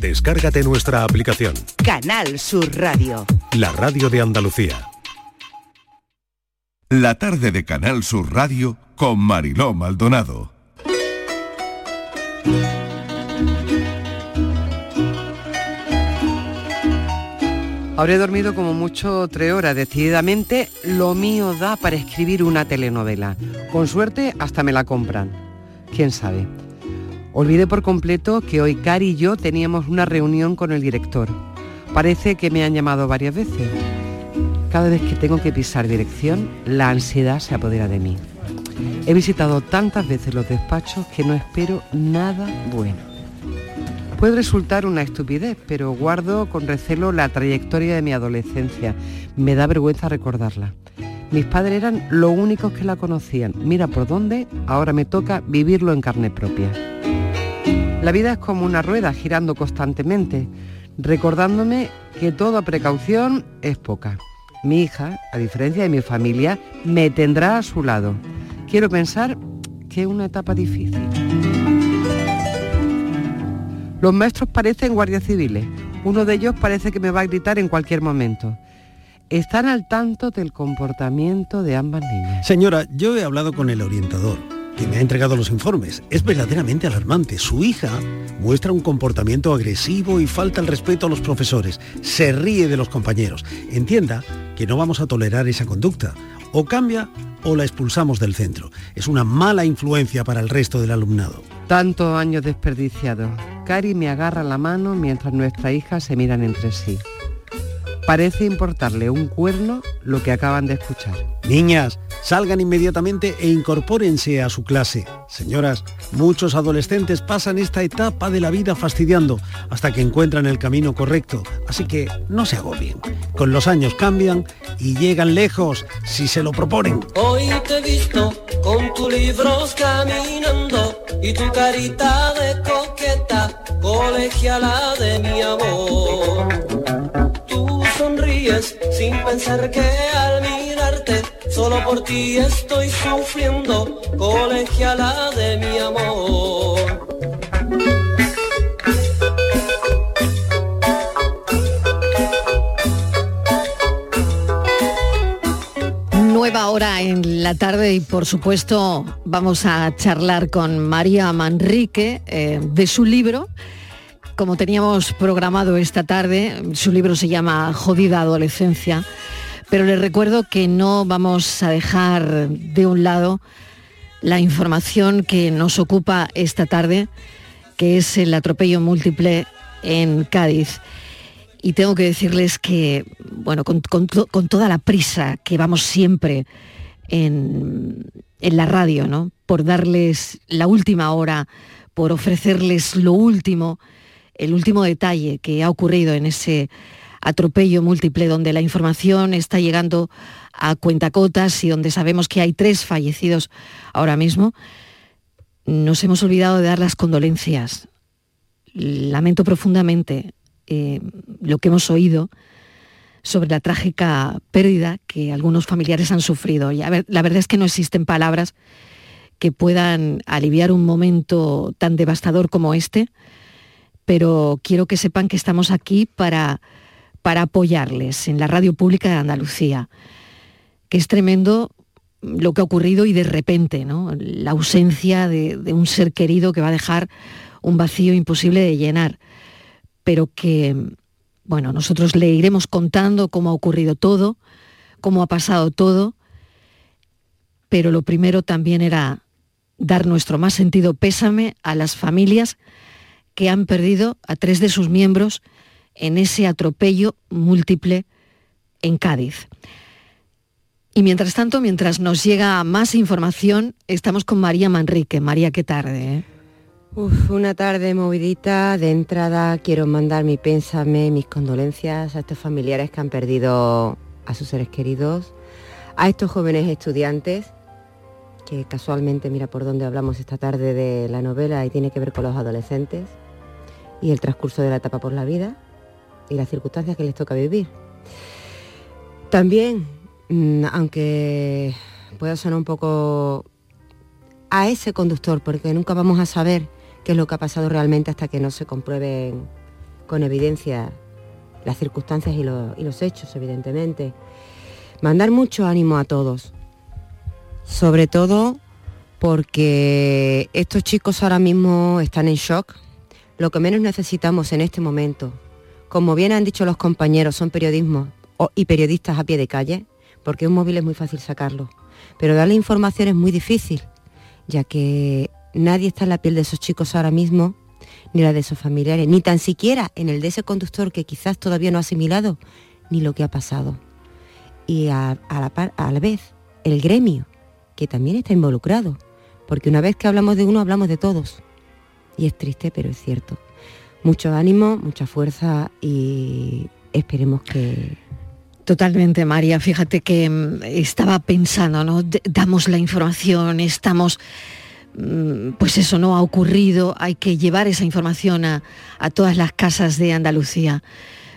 Descárgate nuestra aplicación. Canal Sur Radio. La radio de Andalucía. La tarde de Canal Sur Radio con Mariló Maldonado. Habré dormido como mucho tres horas. Decididamente, lo mío da para escribir una telenovela. Con suerte, hasta me la compran. ¿Quién sabe? Olvidé por completo que hoy Cari y yo teníamos una reunión con el director. Parece que me han llamado varias veces. Cada vez que tengo que pisar dirección, la ansiedad se apodera de mí. He visitado tantas veces los despachos que no espero nada bueno. Puede resultar una estupidez, pero guardo con recelo la trayectoria de mi adolescencia. Me da vergüenza recordarla. Mis padres eran los únicos que la conocían. Mira por dónde, ahora me toca vivirlo en carne propia. La vida es como una rueda girando constantemente, recordándome que toda precaución es poca. Mi hija, a diferencia de mi familia, me tendrá a su lado. Quiero pensar que es una etapa difícil. Los maestros parecen guardias civiles. Uno de ellos parece que me va a gritar en cualquier momento. Están al tanto del comportamiento de ambas niñas. Señora, yo he hablado con el orientador, que me ha entregado los informes. Es verdaderamente alarmante. Su hija muestra un comportamiento agresivo y falta el respeto a los profesores. Se ríe de los compañeros. Entienda que no vamos a tolerar esa conducta. O cambia o la expulsamos del centro. Es una mala influencia para el resto del alumnado. Tantos años desperdiciados. Cari me agarra la mano mientras nuestras hijas se miran entre sí. Parece importarle un cuerno lo que acaban de escuchar. Niñas, salgan inmediatamente e incorpórense a su clase. Señoras, muchos adolescentes pasan esta etapa de la vida fastidiando hasta que encuentran el camino correcto. Así que no se agobien. Con los años cambian y llegan lejos si se lo proponen. Hoy te he visto con tus libros caminando y tu carita de coqueta, colegiala de mi amor sin pensar que al mirarte solo por ti estoy sufriendo, colegiala de mi amor. Nueva hora en la tarde y por supuesto vamos a charlar con María Manrique eh, de su libro como teníamos programado esta tarde, su libro se llama Jodida Adolescencia, pero les recuerdo que no vamos a dejar de un lado la información que nos ocupa esta tarde, que es el atropello múltiple en Cádiz. Y tengo que decirles que, bueno, con, toda la prisa que vamos siempre en, en la radio, ¿no? Por darles la última hora, por ofrecerles lo último, el último detalle que ha ocurrido en ese atropello múltiple donde la información está llegando a cuentacotas y donde sabemos que hay tres fallecidos ahora mismo, nos hemos olvidado de dar las condolencias. Lamento profundamente eh, lo que hemos oído sobre la trágica pérdida que algunos familiares han sufrido. Y la verdad es que no existen palabras que puedan aliviar un momento tan devastador como este pero quiero que sepan que estamos aquí para, para apoyarles en la radio pública de Andalucía, que es tremendo lo que ha ocurrido y de repente, ¿no? la ausencia de, de un ser querido que va a dejar un vacío imposible de llenar, pero que, bueno, nosotros le iremos contando cómo ha ocurrido todo, cómo ha pasado todo, pero lo primero también era dar nuestro más sentido pésame a las familias que han perdido a tres de sus miembros en ese atropello múltiple en Cádiz. Y mientras tanto, mientras nos llega más información, estamos con María Manrique. María, qué tarde. ¿eh? una tarde movidita. De entrada quiero mandar mi pésame, mis condolencias a estos familiares que han perdido a sus seres queridos, a estos jóvenes estudiantes que casualmente mira por dónde hablamos esta tarde de la novela y tiene que ver con los adolescentes y el transcurso de la etapa por la vida y las circunstancias que les toca vivir. También, mm, aunque pueda sonar un poco a ese conductor, porque nunca vamos a saber qué es lo que ha pasado realmente hasta que no se comprueben con evidencia las circunstancias y, lo- y los hechos, evidentemente. Mandar mucho ánimo a todos, sobre todo porque estos chicos ahora mismo están en shock. Lo que menos necesitamos en este momento, como bien han dicho los compañeros, son periodismo o- y periodistas a pie de calle, porque un móvil es muy fácil sacarlo. Pero darle información es muy difícil, ya que nadie está en la piel de esos chicos ahora mismo, ni la de sus familiares, ni tan siquiera en el de ese conductor que quizás todavía no ha asimilado ni lo que ha pasado. Y a, a la vez, el gremio, que también está involucrado, porque una vez que hablamos de uno, hablamos de todos. Y es triste, pero es cierto. Mucho ánimo, mucha fuerza y esperemos que, Totalmente, María. Fíjate que mm, estaba pensando, ¿no? Damos la información, estamos, mm, pues eso no ha ocurrido, hay que llevar esa información a, a todas las casas de Andalucía.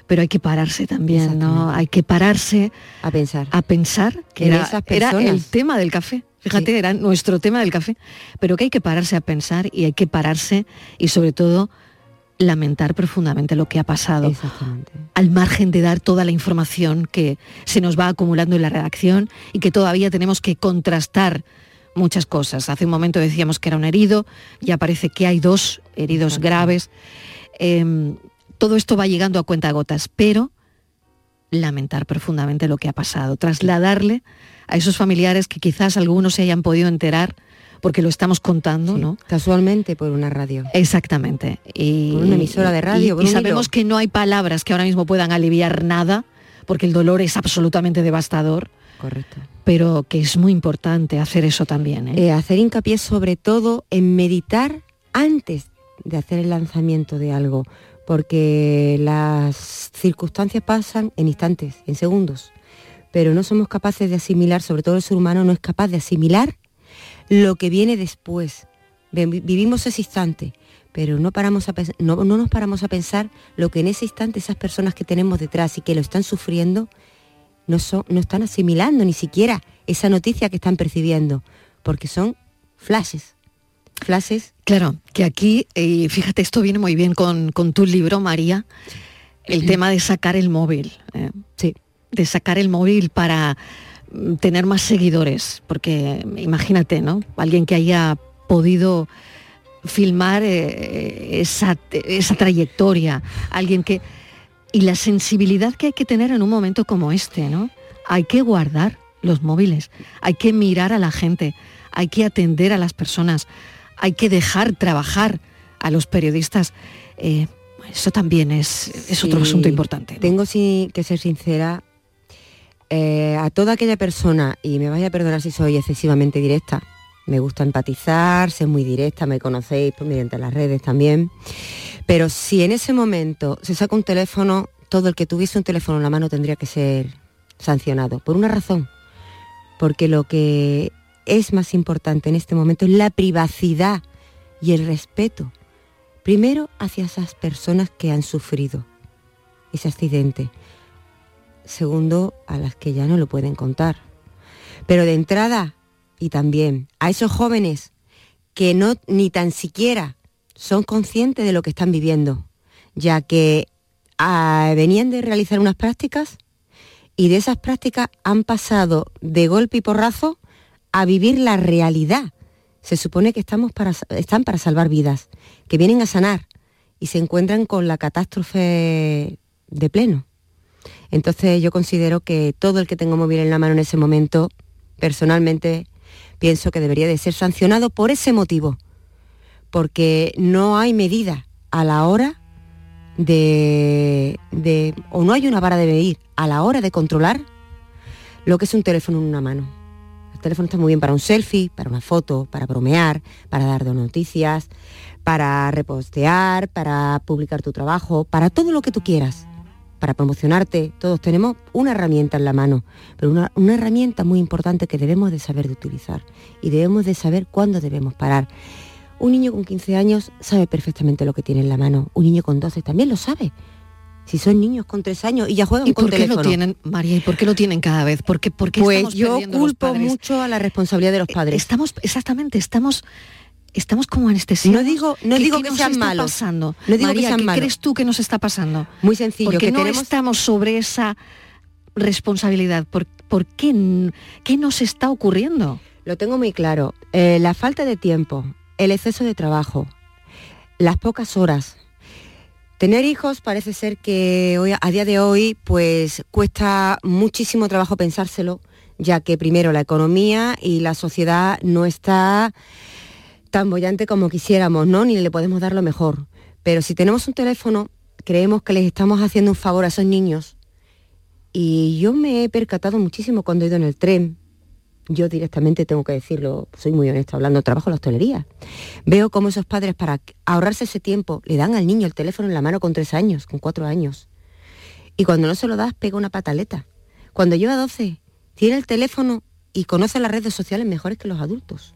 Pero hay que pararse también, ¿no? Hay que pararse a pensar. a pensar que era, era el tema del café. Fíjate, Sí. era nuestro tema del café. Pero que hay que pararse a pensar y hay que pararse y sobre todo lamentar profundamente lo que ha pasado al margen de dar toda la información que se nos va acumulando en la redacción y que todavía tenemos que contrastar muchas cosas. Hace un momento decíamos que era un herido, ya parece que hay dos heridos graves. Em, todo esto va llegando a cuentagotas, pero lamentar profundamente lo que ha pasado, trasladarle a esos familiares que quizás algunos se hayan podido enterar porque lo estamos contando, Sí, ¿no? Casualmente por una radio. Exactamente. Y, Por una emisora de radio, y- sabemos hilo. que no hay palabras que ahora mismo puedan aliviar nada, porque el dolor es absolutamente devastador, Correcto. pero que es muy importante hacer eso también. ¿eh? Eh, hacer hincapié sobre todo en meditar antes de hacer el lanzamiento de algo, porque las circunstancias pasan en instantes, en segundos, pero no somos capaces de asimilar, sobre todo el ser humano no es capaz de asimilar lo que viene después. Vi- Vivimos ese instante, pero no, paramos a no, no nos paramos a pensar lo que en ese instante esas personas que tenemos detrás y que lo están sufriendo no, son, no están asimilando ni siquiera esa noticia que están percibiendo, porque son flashes. Flashes, Claro, que aquí, eh, fíjate, esto viene muy bien con, con tu libro, María, el tema de sacar el móvil. ¿eh? sí, de sacar el móvil para mm, tener más seguidores, porque imagínate, ¿no? Alguien que haya podido filmar eh, esa, esa trayectoria, alguien que... Y la sensibilidad que hay que tener en un momento como este, ¿no? Hay que guardar los móviles, hay que mirar a la gente, hay que atender a las personas, hay que dejar trabajar a los periodistas. Eh, eso también es, es otro asunto importante. ¿no? Tengo sí que ser sincera. eh, a toda aquella persona, y me vaya a perdonar si soy excesivamente directa, me gusta empatizar, ser muy directa, me conocéis pues, mediante las redes también, pero si en ese momento se saca un teléfono, todo el que tuviese un teléfono en la mano tendría que ser sancionado, por una razón, porque lo que es más importante en este momento es la privacidad y el respeto, primero hacia esas personas que han sufrido ese accidente. Segundo, a las que ya no lo pueden contar. Pero de entrada, y también a esos jóvenes que no ni tan siquiera son conscientes de lo que están viviendo, ya que ah, venían de realizar unas prácticas y de esas prácticas han pasado de golpe y porrazo a vivir la realidad. Se supone que estamos para, están para salvar vidas, que vienen a sanar y se encuentran con la catástrofe de pleno. Entonces yo considero que todo el que tenga móvil en la mano en ese momento, personalmente, pienso que debería de ser sancionado por ese motivo, porque no hay medida a la hora de, de- o no hay una vara de medir a la hora de controlar lo que es un teléfono en una mano. El teléfono está muy bien para un selfie, para una foto, para bromear, para dar noticias, para repostear, para publicar tu trabajo, para todo lo que tú quieras, para promocionarte. Todos tenemos una herramienta en la mano, pero una, una herramienta muy importante que debemos de saber de utilizar y debemos de saber cuándo debemos parar. Un niño con 15 años sabe perfectamente lo que tiene en la mano. Un niño con 12 también lo sabe. Si son niños con 3 años y ya juegan ¿Y con por qué teléfono. lo tienen, María? ¿Y por qué lo tienen cada vez? ¿Por qué, por qué Pues estamos yo culpo mucho a la responsabilidad de los Eh, padres. Estamos, exactamente, estamos estamos como anestesiados. No digo, no ¿Qué- digo qué que nos sean está malos. pasando? No digo María, que sean ¿qué malos. crees tú que nos está pasando? Muy sencillo, Porque que no tenemos estamos sobre esa responsabilidad. ¿Por, por qué, qué nos está ocurriendo? Lo tengo muy claro. Eh, la falta de tiempo, el exceso de trabajo, las pocas horas. Tener hijos parece ser que hoy, a día de hoy pues cuesta muchísimo trabajo pensárselo, ya que primero la economía y la sociedad no está tan bollante como quisiéramos, ¿no? Ni le podemos dar lo mejor. Pero si tenemos un teléfono, creemos que les estamos haciendo un favor a esos niños. Y yo me he percatado muchísimo cuando he ido en el tren, yo directamente tengo que decirlo, soy muy honesta hablando, trabajo en la hostelería. Veo cómo esos padres para ahorrarse ese tiempo le dan al niño el teléfono en la mano con tres años, con cuatro años. Y cuando no se lo das, pega una pataleta. Cuando lleva 12, tiene el teléfono y conoce las redes sociales mejores que los adultos.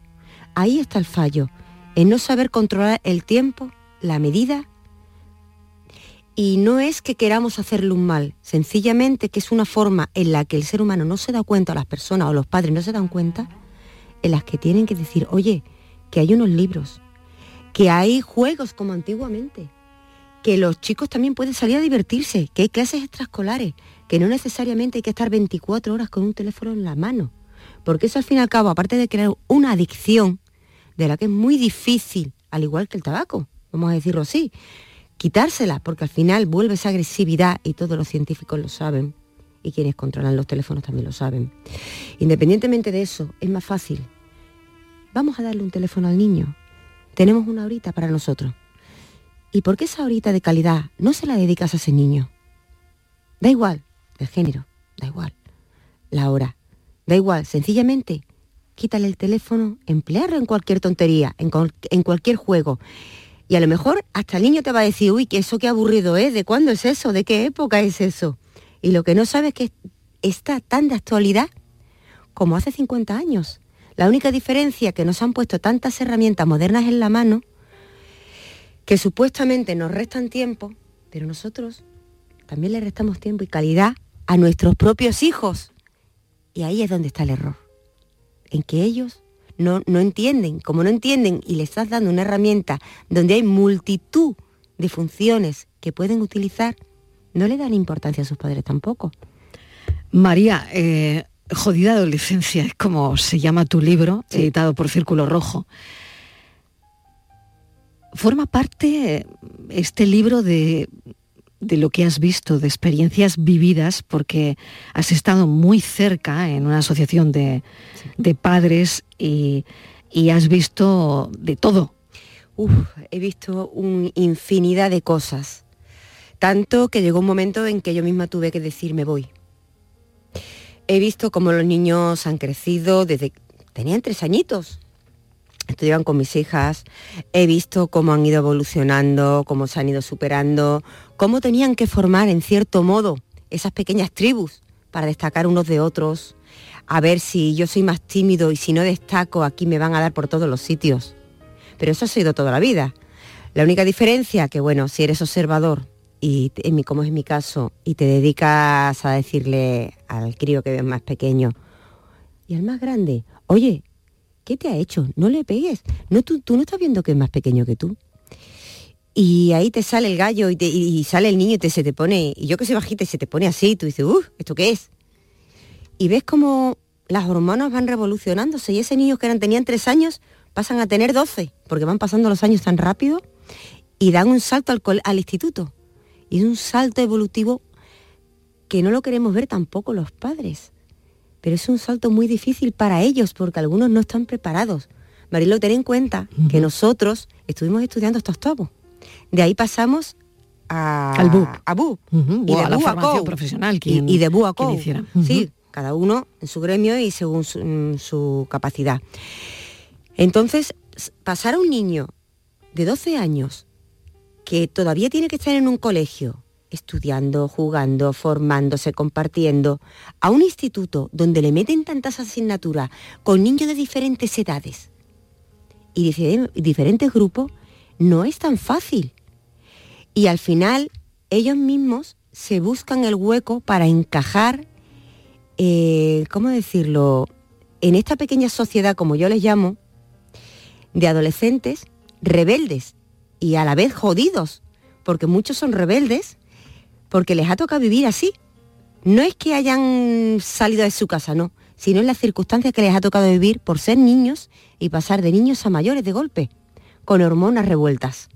Ahí está el fallo, en no saber controlar el tiempo, la medida. Y no es que queramos hacerle un mal, sencillamente que es una forma en la que el ser humano no se da cuenta, o las personas o los padres no se dan cuenta, en las que tienen que decir, oye, que hay unos libros, que hay juegos como antiguamente, que los chicos también pueden salir a divertirse, que hay clases extraescolares, que no necesariamente hay que estar 24 horas con un teléfono en la mano, porque eso al fin y al cabo, aparte de crear una adicción, de la que es muy difícil, al igual que el tabaco, vamos a decirlo así, quitársela, porque al final vuelve esa agresividad y todos los científicos lo saben, y quienes controlan los teléfonos también lo saben. Independientemente de eso, es más fácil. Vamos a darle un teléfono al niño. Tenemos una horita para nosotros. ¿Y por qué esa horita de calidad no se la dedicas a ese niño? Da igual el género, da igual la hora, da igual, sencillamente quítale el teléfono, emplearlo en cualquier tontería, en cualquier juego. Y a lo mejor hasta el niño te va a decir, uy, que eso qué aburrido es, ¿de cuándo es eso? ¿De qué época es eso? Y lo que no sabes es que está tan de actualidad como hace 50 años. La única diferencia que nos han puesto tantas herramientas modernas en la mano que supuestamente nos restan tiempo, pero nosotros también le restamos tiempo y calidad a nuestros propios hijos. Y ahí es donde está el error, en que ellos no, no entienden, como no entienden y les estás dando una herramienta donde hay multitud de funciones que pueden utilizar, no le dan importancia a sus padres tampoco. María, eh, Jodida Adolescencia es como se llama tu libro, editado por Círculo Rojo. Forma parte este libro de, de lo que has visto, de experiencias vividas, porque has estado muy cerca en una asociación de, de padres y, y has visto de todo. Uf, he visto una infinidad de cosas. Tanto que llegó un momento en que yo misma tuve que decir me voy. He visto cómo los niños han crecido desde... Tenían tres añitos. Estudiaban con mis hijas. He visto cómo han ido evolucionando, cómo se han ido superando, cómo tenían que formar en cierto modo esas pequeñas tribus para destacar unos de otros. A ver si yo soy más tímido y si no destaco, aquí me van a dar por todos los sitios pero eso ha sido toda la vida. La única diferencia que, bueno, si eres observador y en mi, como es mi caso, y te dedicas a decirle al crío que ves más pequeño y al más grande, oye, ¿qué te ha hecho? No le pegues. No, tú, tú no estás viendo que es más pequeño que tú. Y ahí te sale el gallo y, te- y- sale el niño y te, se te pone, y yo que soy bajita y se te pone así, y tú dices, uff, ¿esto qué es? Y ves como las hormonas van revolucionándose y ese niño que eran, tenían tres años pasan a tener 12, porque van pasando los años tan rápido y dan un salto al, al instituto. Y es un salto evolutivo que no lo queremos ver tampoco los padres. Pero es un salto muy difícil para ellos porque algunos no están preparados. Marilo, ten en cuenta que nosotros estuvimos estudiando hasta octavo. De ahí pasamos a, Al BUP. A BUP. Y de a la BUP formación COU. profesional, Y- quien- y, de BUP a quien. Sí, cada uno en su gremio y según su, mm, su capacidad. Entonces, pasar a un niño de 12 años que todavía tiene que estar en un colegio, estudiando, jugando, formándose, compartiendo, a un instituto donde le meten tantas asignaturas con niños de diferentes edades y dife- diferentes grupos, no es tan fácil. Y al final ellos mismos se buscan el hueco para encajar, eh, ¿cómo decirlo?, en esta pequeña sociedad, como yo les llamo, de adolescentes rebeldes y a la vez jodidos, porque muchos son rebeldes porque les ha tocado vivir así. No es que hayan salido de su casa, no, sino en las circunstancias que les ha tocado vivir por ser niños y pasar de niños a mayores de golpe, con hormonas revueltas.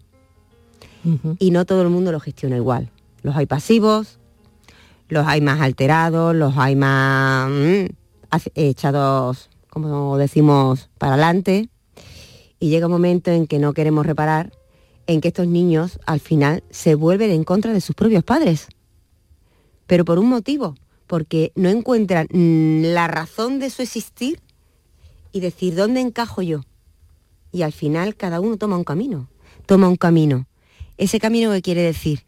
Y no todo el mundo lo gestiona igual. Los hay pasivos, los hay más alterados, los hay más mm, echados, como decimos, para adelante. Y llega un momento en que no queremos reparar en que estos niños al final se vuelven en contra de sus propios padres. Pero por un motivo, porque no encuentran mm, la razón de su existir y decir dónde encajo yo. Y al final cada uno toma un camino, toma un camino. Ese camino que quiere decir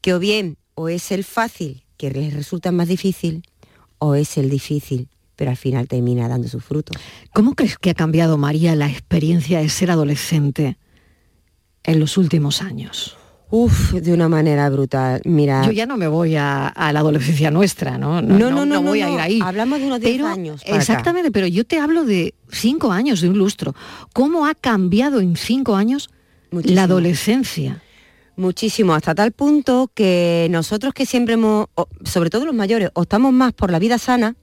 que o bien o es el fácil, que les resulta más difícil, o es el difícil, pero al final termina dando sus frutos. ¿Cómo crees que ha cambiado María la experiencia de ser adolescente en los últimos años? Uf, de una manera brutal. Mira. Yo ya no me voy a, la adolescencia nuestra, ¿no? No, no, no, voy a ir ahí. Hablamos de unos 10 años. exactamente, pero yo te hablo de cinco años, de un lustro. ¿Cómo ha cambiado en cinco años la adolescencia? Muchísimo, hasta tal punto que nosotros que siempre hemos, sobre todo los mayores, optamos más por la vida sana,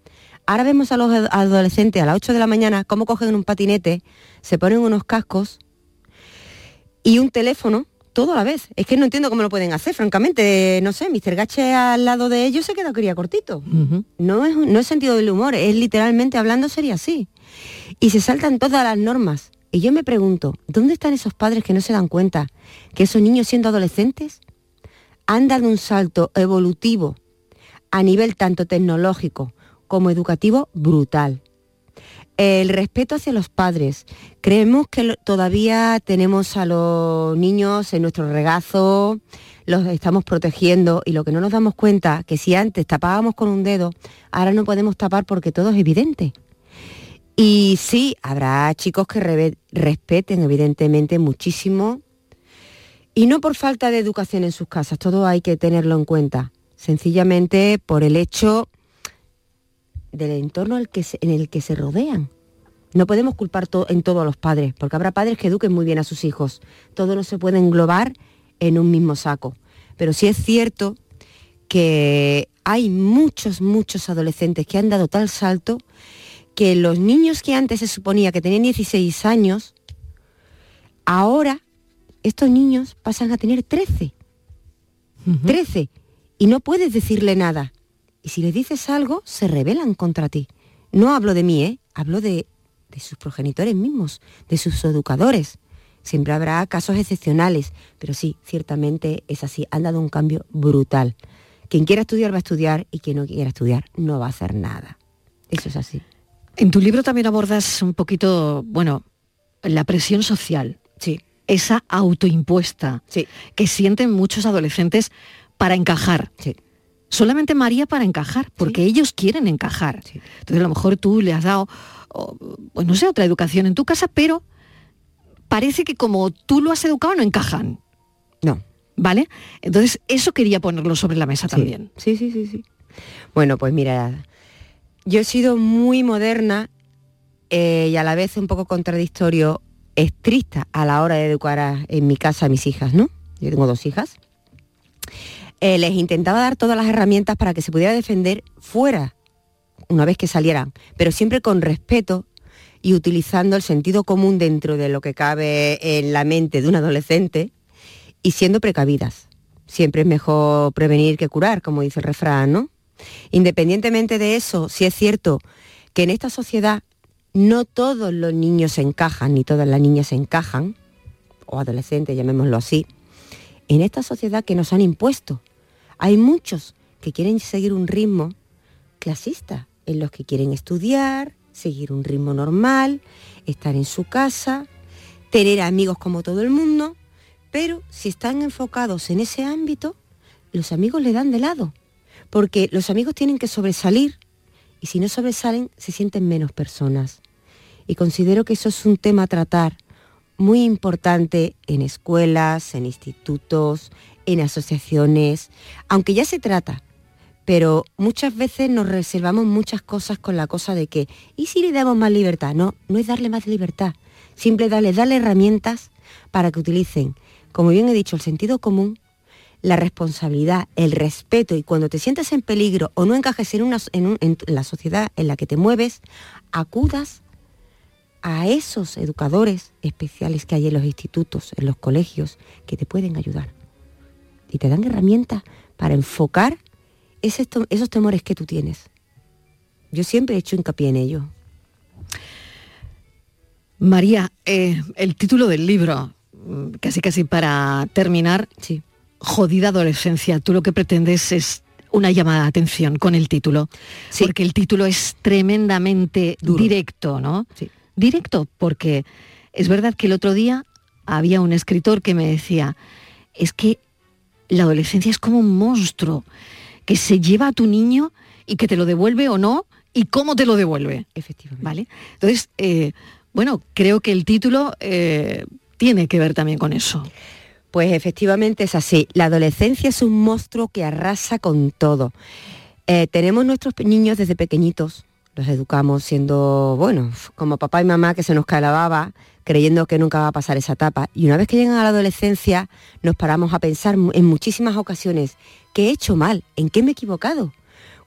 ahora vemos a los adolescentes a las 8 de la mañana cómo cogen un patinete, se ponen unos cascos y un teléfono todo a la vez. Es que no entiendo cómo lo pueden hacer, francamente. No sé, Mr. Gache al lado de ellos se queda quería cortito. no, es, no es sentido del humor, es literalmente hablando sería así. Y se saltan todas las normas. Y yo me pregunto, ¿dónde están esos padres que no se dan cuenta que esos niños siendo adolescentes han dado un salto evolutivo a nivel tanto tecnológico como educativo brutal? El respeto hacia los padres. Creemos que todavía tenemos a los niños en nuestro regazo, los estamos protegiendo y lo que no nos damos cuenta, que si antes tapábamos con un dedo, ahora no podemos tapar porque todo es evidente. Y sí, habrá chicos que respeten evidentemente muchísimo y no por falta de educación en sus casas, todo hay que tenerlo en cuenta, sencillamente por el hecho del entorno en el que se rodean. No podemos culpar en todo a los padres, porque habrá padres que eduquen muy bien a sus hijos. Todo no se puede englobar en un mismo saco. Pero sí es cierto que hay muchos, muchos adolescentes que han dado tal salto que los niños que antes se suponía que tenían 16 años, ahora estos niños pasan a tener 13. 13. Y no puedes decirle nada. Y si le dices algo, se rebelan contra ti. No hablo de mí, ¿eh? hablo de, de sus progenitores mismos, de sus educadores. Siempre habrá casos excepcionales, pero sí, ciertamente es así. Han dado un cambio brutal. Quien quiera estudiar va a estudiar y quien no quiera estudiar no va a hacer nada. Eso es así. En tu libro también abordas un poquito, bueno, la presión social. Sí. Esa autoimpuesta sí. que sienten muchos adolescentes para encajar. Sí solamente María para encajar, porque ellos quieren encajar. Entonces a lo mejor tú le has dado, pues no sé, otra educación en tu casa, pero parece que como tú lo has educado no encajan. No. ¿Vale? Entonces eso quería ponerlo sobre la mesa también. Sí, sí, sí, sí. Bueno, pues mira, yo he sido muy moderna eh, y a la vez un poco contradictorio, estricta a la hora de educar en mi casa a mis hijas, ¿no? Yo tengo dos hijas. Eh, les intentaba dar todas las herramientas para que se pudiera defender fuera, una vez que salieran, pero siempre con respeto y utilizando el sentido común dentro de lo que cabe en la mente de un adolescente y siendo precavidas. Siempre es mejor prevenir que curar, como dice el refrán, ¿no? Independientemente de eso, sí es cierto que en esta sociedad no todos los niños encajan, ni todas las niñas encajan, o adolescentes, llamémoslo así, en esta sociedad que nos han impuesto. Hay muchos que quieren seguir un ritmo clasista, en los que quieren estudiar, seguir un ritmo normal, estar en su casa, tener amigos como todo el mundo, pero si están enfocados en ese ámbito, los amigos le dan de lado, porque los amigos tienen que sobresalir y si no sobresalen se sienten menos personas. Y considero que eso es un tema a tratar muy importante en escuelas, en institutos, en asociaciones, aunque ya se trata, pero muchas veces nos reservamos muchas cosas con la cosa de que, ¿y si le damos más libertad? No, no es darle más libertad, Simple darles, darle herramientas para que utilicen, como bien he dicho, el sentido común, la responsabilidad, el respeto y cuando te sientas en peligro o no encajes en, una, en la sociedad en la que te mueves, acudas a esos educadores especiales que hay en los institutos, en los colegios, que te pueden ayudar. Y te dan herramientas para enfocar esos temores que tú tienes. Yo siempre he hecho hincapié en ello. María, eh, el título del libro, mm, casi casi para terminar, sí. Jodida adolescencia. Tú lo que pretendes es una llamada de atención con el título, Sí. porque el título es tremendamente Duro. directo, ¿no? Sí. Directo, porque es verdad que el otro día había un escritor que me decía, es que la adolescencia es como un monstruo que se lleva a tu niño y que te lo devuelve o no, y cómo te lo devuelve. Efectivamente. ¿Vale? Entonces, eh, bueno, creo que el título eh, tiene que ver también con eso. Pues efectivamente es así. La adolescencia es un monstruo que arrasa con todo. Eh, tenemos nuestros niños desde pequeñitos, los educamos siendo, bueno, como papá y mamá que se nos cae la baba, creyendo que nunca va a pasar esa etapa. Y una vez que llegan a la adolescencia, nos paramos a pensar en muchísimas ocasiones, ¿qué he hecho mal? ¿En qué me he equivocado?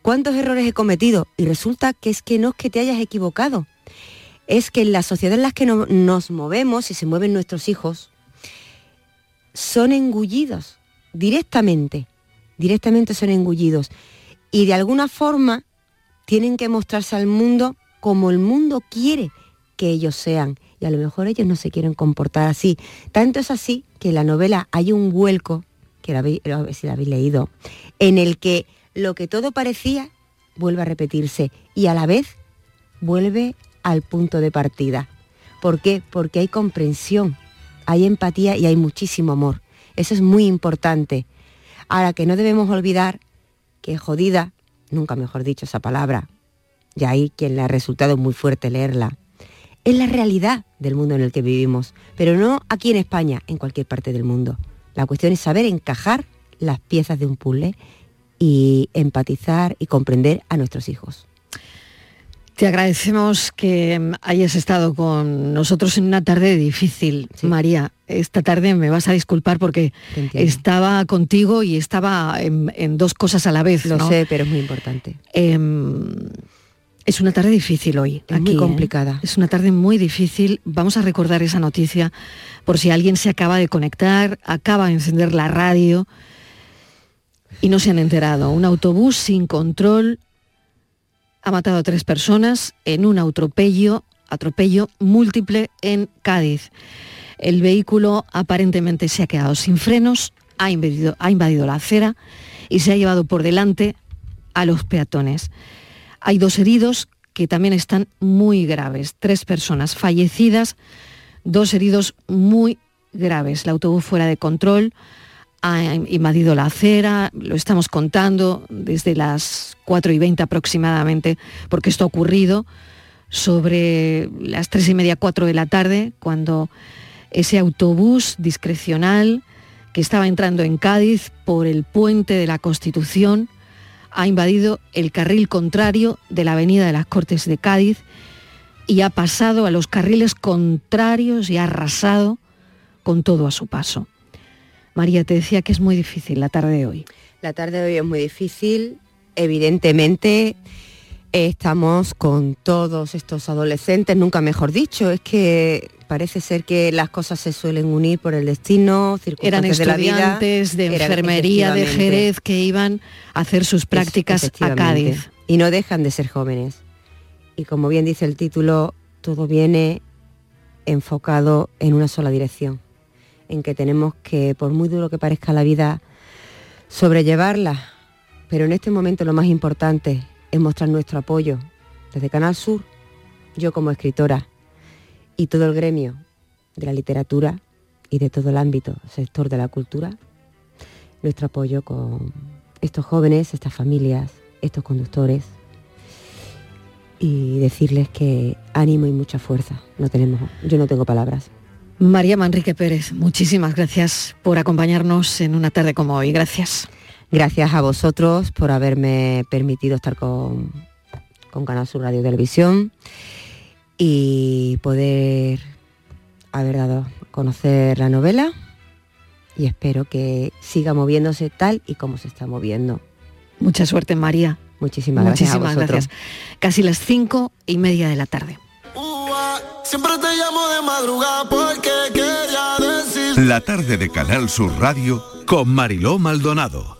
¿Cuántos errores he cometido? Y resulta que es que no es que te hayas equivocado, es que en la sociedad en la que no- nos movemos y se mueven nuestros hijos, son engullidos directamente, directamente son engullidos. Y de alguna forma tienen que mostrarse al mundo como el mundo quiere que ellos sean. Y a lo mejor ellos no se quieren comportar así. Tanto es así que en la novela hay un vuelco, que la si la habéis leído, en el que lo que todo parecía vuelve a repetirse y a la vez vuelve al punto de partida. ¿Por qué? Porque hay comprensión, hay empatía y hay muchísimo amor. Eso es muy importante. Ahora que no debemos olvidar que jodida, nunca mejor dicho esa palabra, y ahí quien le ha resultado muy fuerte leerla, es la realidad del mundo en el que vivimos, pero no aquí en España, en cualquier parte del mundo. La cuestión es saber encajar las piezas de un puzzle y empatizar y comprender a nuestros hijos. Te agradecemos que hayas estado con nosotros en una tarde difícil, María. Esta tarde me vas a disculpar porque estaba contigo y estaba en, en dos cosas a la vez. Lo ¿no? sé, pero es muy importante. Em, es una tarde difícil hoy. Es muy aquí, ¿eh? complicada. Es una tarde muy difícil. Vamos a recordar esa noticia por si alguien se acaba de conectar, acaba de encender la radio y no se han enterado. Un autobús sin control ha matado a tres personas en un atropello, atropello múltiple en Cádiz. El vehículo aparentemente se ha quedado sin frenos, ha invadido, ha invadido la acera y se ha llevado por delante a los peatones. Hay dos heridos que también están muy graves, tres personas fallecidas, dos heridos muy graves. El autobús fuera de control, ha invadido la acera, lo estamos contando desde las 4 y 20 aproximadamente, porque esto ha ocurrido sobre las 3 y media, 4 de la tarde, cuando ese autobús discrecional que estaba entrando en Cádiz por el puente de la Constitución ha invadido el carril contrario de la avenida de las Cortes de Cádiz y ha pasado a los carriles contrarios y ha arrasado con todo a su paso. María, te decía que es muy difícil la tarde de hoy. La tarde de hoy es muy difícil. Evidentemente estamos con todos estos adolescentes, nunca mejor dicho. Es que parece ser que las cosas se suelen unir por el destino, Eran circunstancias de la vida. estudiantes de enfermería de. Jerez que iban a hacer sus prácticas a. Cádiz. Y no dejan de ser jóvenes. Y como bien dice el título, todo viene enfocado en una sola dirección, en que tenemos que, por muy duro que parezca la vida, sobrellevarla. Pero en este momento lo más importante es mostrar nuestro apoyo desde Canal Sur, yo como escritora y todo el gremio de la literatura y de todo el ámbito, sector de la cultura, nuestro apoyo con estos jóvenes, estas familias, estos conductores y decirles que ánimo y mucha fuerza. No tenemos, yo no tengo palabras. María Manrique Pérez, muchísimas gracias por acompañarnos en una tarde como hoy. Gracias. Gracias a vosotros por haberme permitido estar con, con Canal Sur Radio y Televisión y poder haber dado a conocer la novela y espero que siga moviéndose tal y como se está moviendo. Mucha suerte, María. Muchísimas gracias. Muchísimas gracias. Casi las cinco y media de la tarde. Siempre te llamo de madrugada porque quería decir. La tarde de Canal Sur Radio con Mariló Maldonado.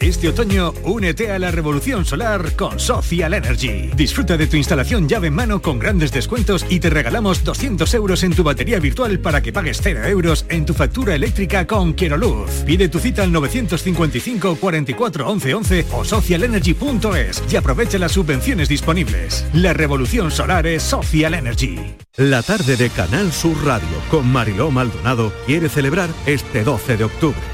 Este otoño, únete a la revolución solar con Social Energy. Disfruta de tu instalación llave en mano con grandes descuentos y te regalamos 200 euros en tu batería virtual para que pagues 0 euros en tu factura eléctrica con Quiero Luz. Pide tu cita al 955 44 11 11 o socialenergy.es y aprovecha las subvenciones disponibles. La revolución solar es Social Energy. La tarde de Canal Sur Radio con Mariló Maldonado quiere celebrar este 12 de octubre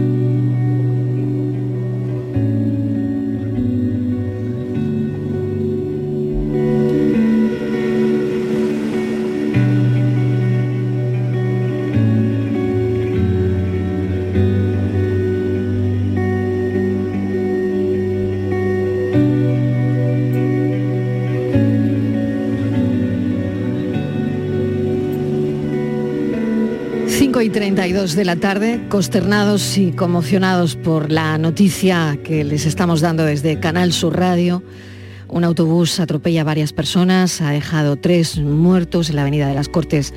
Cinco y 32 de la tarde, consternados y conmocionados por la noticia que les estamos dando desde Canal Sur Radio. Un autobús atropella a varias personas, ha dejado tres muertos en la Avenida de las Cortes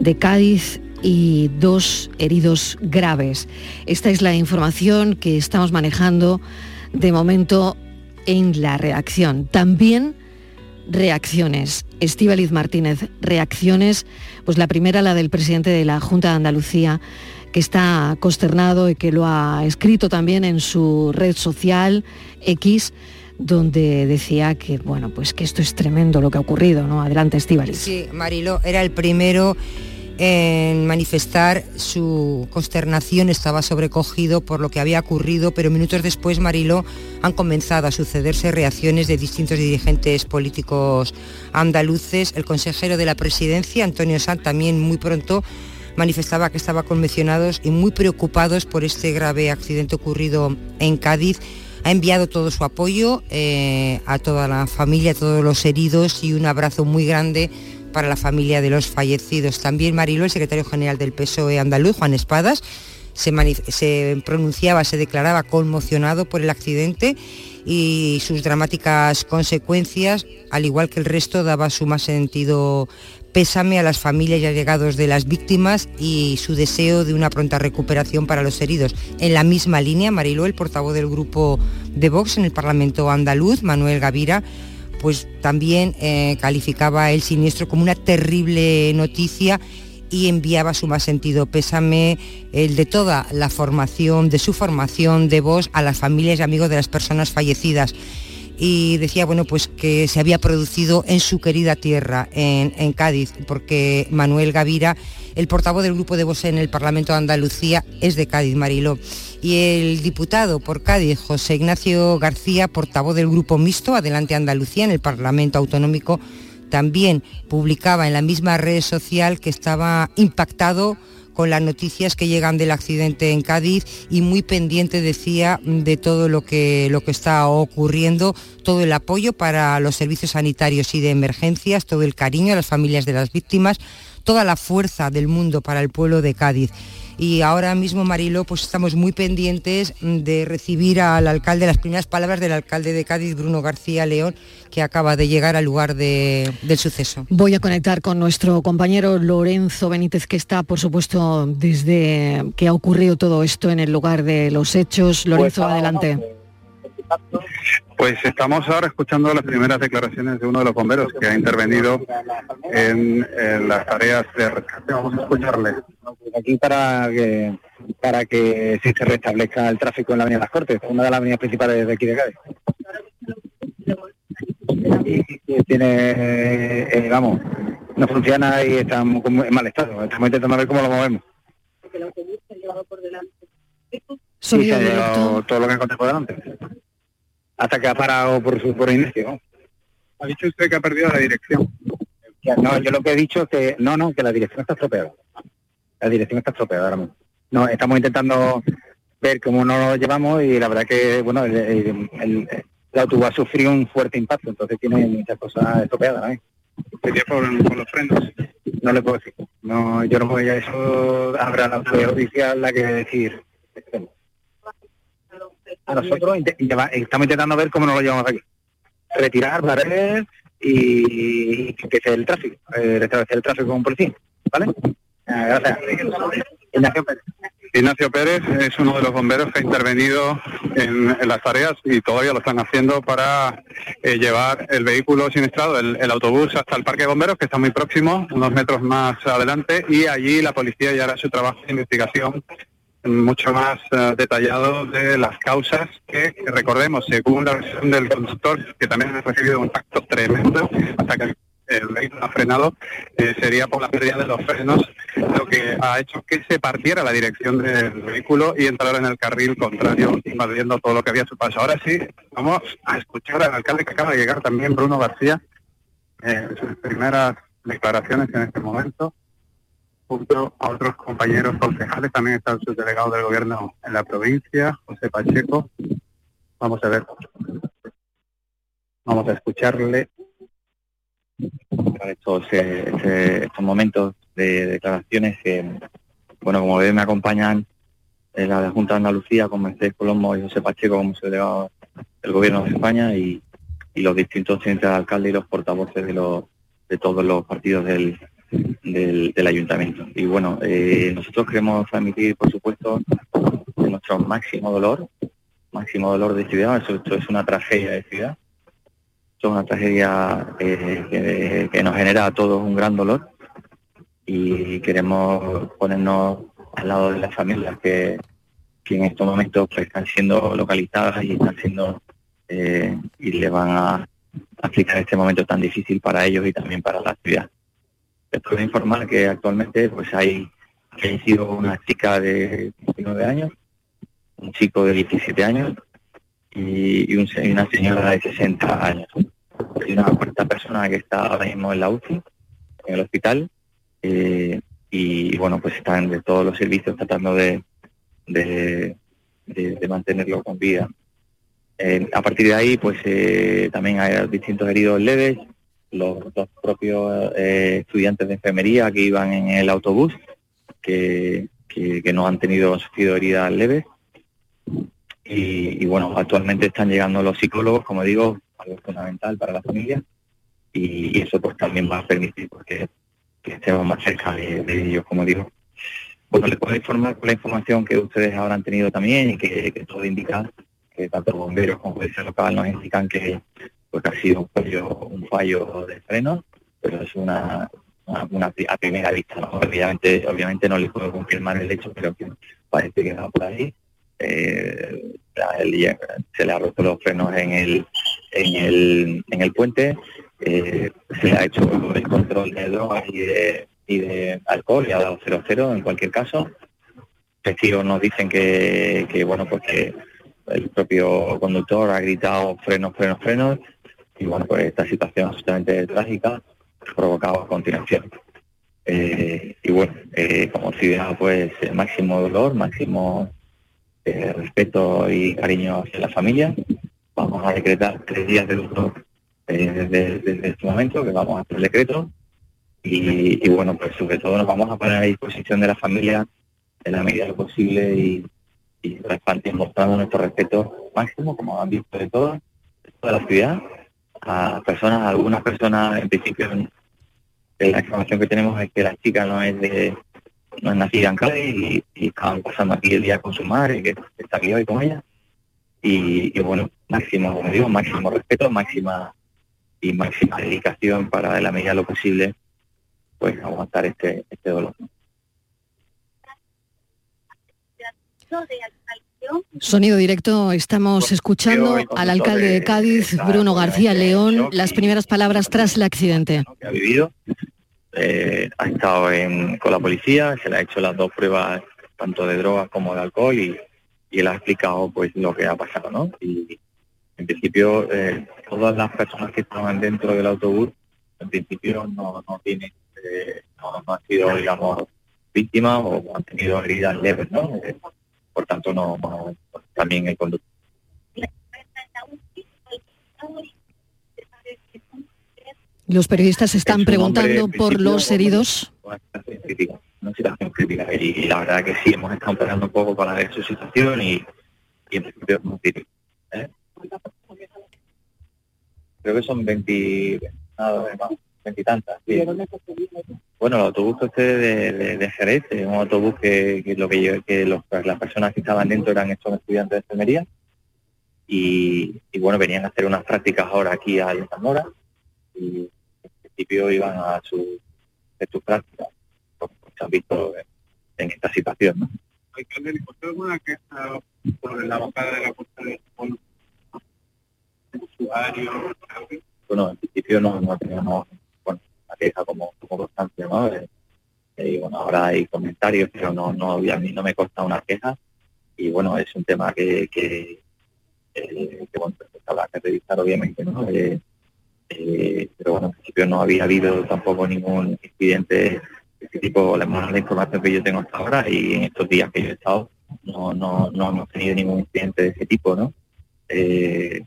de Cádiz y dos heridos graves. Esta es la información que estamos manejando de momento en la reacción. También reacciones. Estíbaliz Martínez, reacciones. Pues la primera, la del presidente de la Junta de Andalucía, que está consternado y que lo ha escrito también en su red social X, donde decía que bueno, pues que esto es tremendo lo que ha ocurrido, ¿no? Adelante, Estíbaliz. Sí, Marilo era el primero en manifestar su consternación, estaba sobrecogido por lo que había ocurrido, pero minutos después, Marilo, han comenzado a sucederse reacciones de distintos dirigentes políticos andaluces. El consejero de la presidencia, Antonio Sanz, también muy pronto manifestaba que estaba conmocionados y muy preocupados por este grave accidente ocurrido en Cádiz. Ha enviado todo su apoyo eh, a toda la familia, a todos los heridos y un abrazo muy grande para la familia de los fallecidos. También Marilo, el secretario general del PSOE andaluz, Juan Espadas, se, se pronunciaba, se declaraba conmocionado por el accidente y sus dramáticas consecuencias, al igual que el resto, daba su más sentido pésame a las familias y allegados de las víctimas y su deseo de una pronta recuperación para los heridos. En la misma línea, Mariló, el portavoz del grupo de Vox en el Parlamento andaluz, Manuel Gavira, pues también eh, calificaba el siniestro como una terrible noticia y enviaba su más sentido pésame el de toda la formación, de su formación de voz a las familias y amigos de las personas fallecidas y decía bueno pues que se había producido en su querida tierra, en, Cádiz, porque Manuel Gavira, el portavoz del grupo de voz en el Parlamento de Andalucía, es de Cádiz, Mariló. Y el diputado por Cádiz, José Ignacio García, portavoz del grupo mixto Adelante Andalucía en el Parlamento Autonómico, también publicaba en la misma red social que estaba impactado con las noticias que llegan del accidente en Cádiz y muy pendiente, decía, de todo lo que, lo que está ocurriendo, todo el apoyo para los servicios sanitarios y de emergencias, todo el cariño a las familias de las víctimas, toda la fuerza del mundo para el pueblo de Cádiz y ahora mismo Mariló pues estamos muy pendientes de recibir al alcalde, las primeras palabras del alcalde de Cádiz, Bruno García León, que acaba de llegar al lugar del suceso. Voy a conectar con nuestro compañero Lorenzo Benítez, que está, por supuesto, desde que ha ocurrido todo esto en el lugar de los hechos. Lorenzo, pues, adelante. Pues estamos ahora escuchando las primeras declaraciones de uno de los bomberos que ha intervenido en, las tareas de rescate. Vamos a escucharle. Aquí para que para que se restablezca el tráfico en la Avenida Las Cortes, una de las avenidas principales de aquí de Cádiz. Y, tiene, eh, vamos, no funciona y está en mal estado. Estamos intentando ver cómo lo movemos. Sí, se ha llevado todo lo que encontré por delante hasta que ha parado por su por inicio. Ha dicho usted que ha perdido la dirección. No, yo lo que he dicho es que no, no, que la dirección está estropeada. La dirección está estropeada ahora mismo. No, estamos intentando ver cómo nos lo llevamos y la verdad que, bueno, el, el, autobús ha sufrido un fuerte impacto, entonces tiene muchas cosas estropeadas. ¿eh? ¿Sería por, los frenos? No le puedo decir. No, yo no voy a eso, habrá la autoridad oficial la que decir nosotros estamos intentando ver cómo nos lo llevamos aquí. Retirar, barrer y que sea el tráfico, eh, restablecer el tráfico con policía. ¿Vale? Ah, gracias. Ignacio Pérez. Ignacio Pérez es uno de los bomberos que ha intervenido en, las tareas y todavía lo están haciendo para eh, llevar el vehículo siniestrado, el, el, autobús, hasta el parque de bomberos, que está muy próximo, unos metros más adelante, y allí la policía ya hará su trabajo de investigación mucho más eh, detallado de las causas que, recordemos, según la versión del conductor, que también ha recibido un impacto tremendo hasta que el vehículo ha frenado, eh, sería por la pérdida de los frenos, lo que ha hecho que se partiera la dirección del vehículo y entrara en el carril contrario, invadiendo todo lo que había su paso. Ahora sí, vamos a escuchar al alcalde que acaba de llegar también, Bruno García, eh, sus primeras declaraciones en este momento junto a otros compañeros concejales, también está el subdelegado del gobierno en la provincia, José Pacheco. Vamos a ver. Vamos a escucharle. Estos, eh, este, estos momentos de declaraciones que, bueno, como ven, me acompañan en la Junta de Andalucía con Mercedes Colombo y José Pacheco como subdelegado del gobierno de España y, y los distintos tenientes de alcalde y los portavoces de los de todos los partidos del, del, ayuntamiento. Y bueno, eh, nosotros queremos transmitir, por supuesto, nuestro máximo dolor, máximo dolor de ciudad. Esto, es una tragedia de ciudad. Esto es una tragedia eh, que, nos genera a todos un gran dolor y queremos ponernos al lado de las familias que, en estos momentos pues, están siendo localizadas y están siendo eh, y le van a aplicar este momento tan difícil para ellos y también para la ciudad. Puedo informar que actualmente pues hay sido una chica de 19 años, un chico de 17 años y, una señora de 60 años. Hay una cuarta persona que está ahora mismo en la UCI, en el hospital, eh, y bueno, pues están de todos los servicios tratando de, de, mantenerlo con vida. Eh, a partir de ahí, pues eh, también hay distintos heridos leves, los dos propios eh, estudiantes de enfermería que iban en el autobús, que, que, no han tenido sufrido heridas leves. Y, bueno, actualmente están llegando los psicólogos, como digo, algo fundamental para la familia, y, eso pues también va a permitir porque que estemos más cerca de, ellos, como digo. Bueno, les puedo informar con la información que ustedes habrán tenido también y que todo indica que tanto bomberos como policía local nos indican que pues ha sido un fallo, un fallo de freno, pero es una, una, a primera vista, ¿no? Obviamente, obviamente no les puedo confirmar el hecho, pero que parece que va por ahí. Eh, se le ha roto los frenos en el en el, en el puente, eh, se le ha hecho el control de drogas y de, y de alcohol y ha dado 0-0 en cualquier caso. Testigos nos dicen que, que bueno pues que el propio conductor ha gritado frenos, frenos, frenos y bueno pues esta situación absolutamente trágica provocado a continuación. Eh, y bueno, eh, como ciudad pues máximo dolor, máximo eh, respeto y cariño hacia la familia. Vamos a decretar tres días de luto eh, desde, este momento, que vamos a hacer el decreto. Y, bueno, pues sobre todo nos vamos a poner a disposición de la familia en la medida de lo posible y, y mostrando nuestro respeto máximo, como han visto de todo, de toda la ciudad, a personas, algunas personas en principio eh, la información que tenemos es que la chica no es de no es nacida en Cádiz y, y estaban pasando aquí el día con su madre, que está aquí hoy con ella. Y, bueno, máximo, como digo, máximo respeto, máxima y máxima dedicación para en la medida lo posible pues aguantar este, este dolor. Sonido directo, estamos escuchando al alcalde de Cádiz, Bruno García León, las primeras palabras tras el accidente. que ha vivido. Eh, ha estado en- con la policía, se le ha hecho las dos pruebas, tanto de drogas como de alcohol, y, y él ha explicado pues lo que ha pasado, ¿no? Y en principio, eh, todas las personas que estaban dentro del autobús, en principio no, no tienen, eh, no, no han sido, digamos, víctimas o han tenido heridas leves, ¿no? Por tanto, no, no- también el conductor. Los periodistas están Es un preguntando por los heridos. una situación crítica, y, la verdad que sí, hemos estado esperando un poco para ver su situación y, y en principio. ¿eh? Creo que son 20, nada, más, 20 y tantas. sí. Bueno, el autobús este de, de, de Jerez, es un autobús que, que lo que, yo- que los- las personas que estaban dentro eran estos estudiantes de enfermería y, y bueno, venían a hacer unas prácticas ahora aquí a Zamora y en principio iban a su, de sus prácticas, como se han visto en, en esta situación, ¿no? Alcalde, ¿le costó alguna queja por la bajada de la costa de Japón? Usuario, Bueno, en principio no, no teníamos queja como, como constante, ¿no? Eh, bueno, ahora hay comentarios, pero no, no, a mí no me consta una queja y bueno, es un tema que, que, eh, que bueno, pues habrá que revisar obviamente, ¿no? Eh, eh, pero bueno, en principio no había habido tampoco ningún incidente de este tipo, la la información que yo tengo hasta ahora y en estos días que yo he estado no, no, no hemos tenido ningún incidente de ese tipo, ¿no? Eh,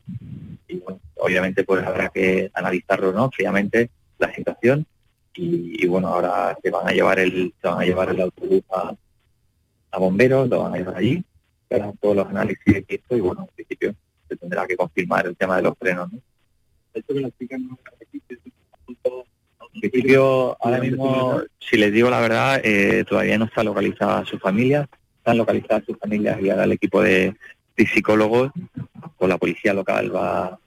y bueno, obviamente pues habrá que analizarlo, ¿no? Fríamente la situación y, y, bueno, ahora se van a llevar el, se van a llevar el autobús a, a bomberos, lo van a llevar allí, harán todos los análisis de esto y bueno, en principio se tendrá que confirmar el tema de los frenos, ¿no? esto que En principio, ahora mismo, si les digo la verdad, eh, todavía no está localizada su familia, están localizadas sus familias y ahora el equipo de, de psicólogos con la policía local va,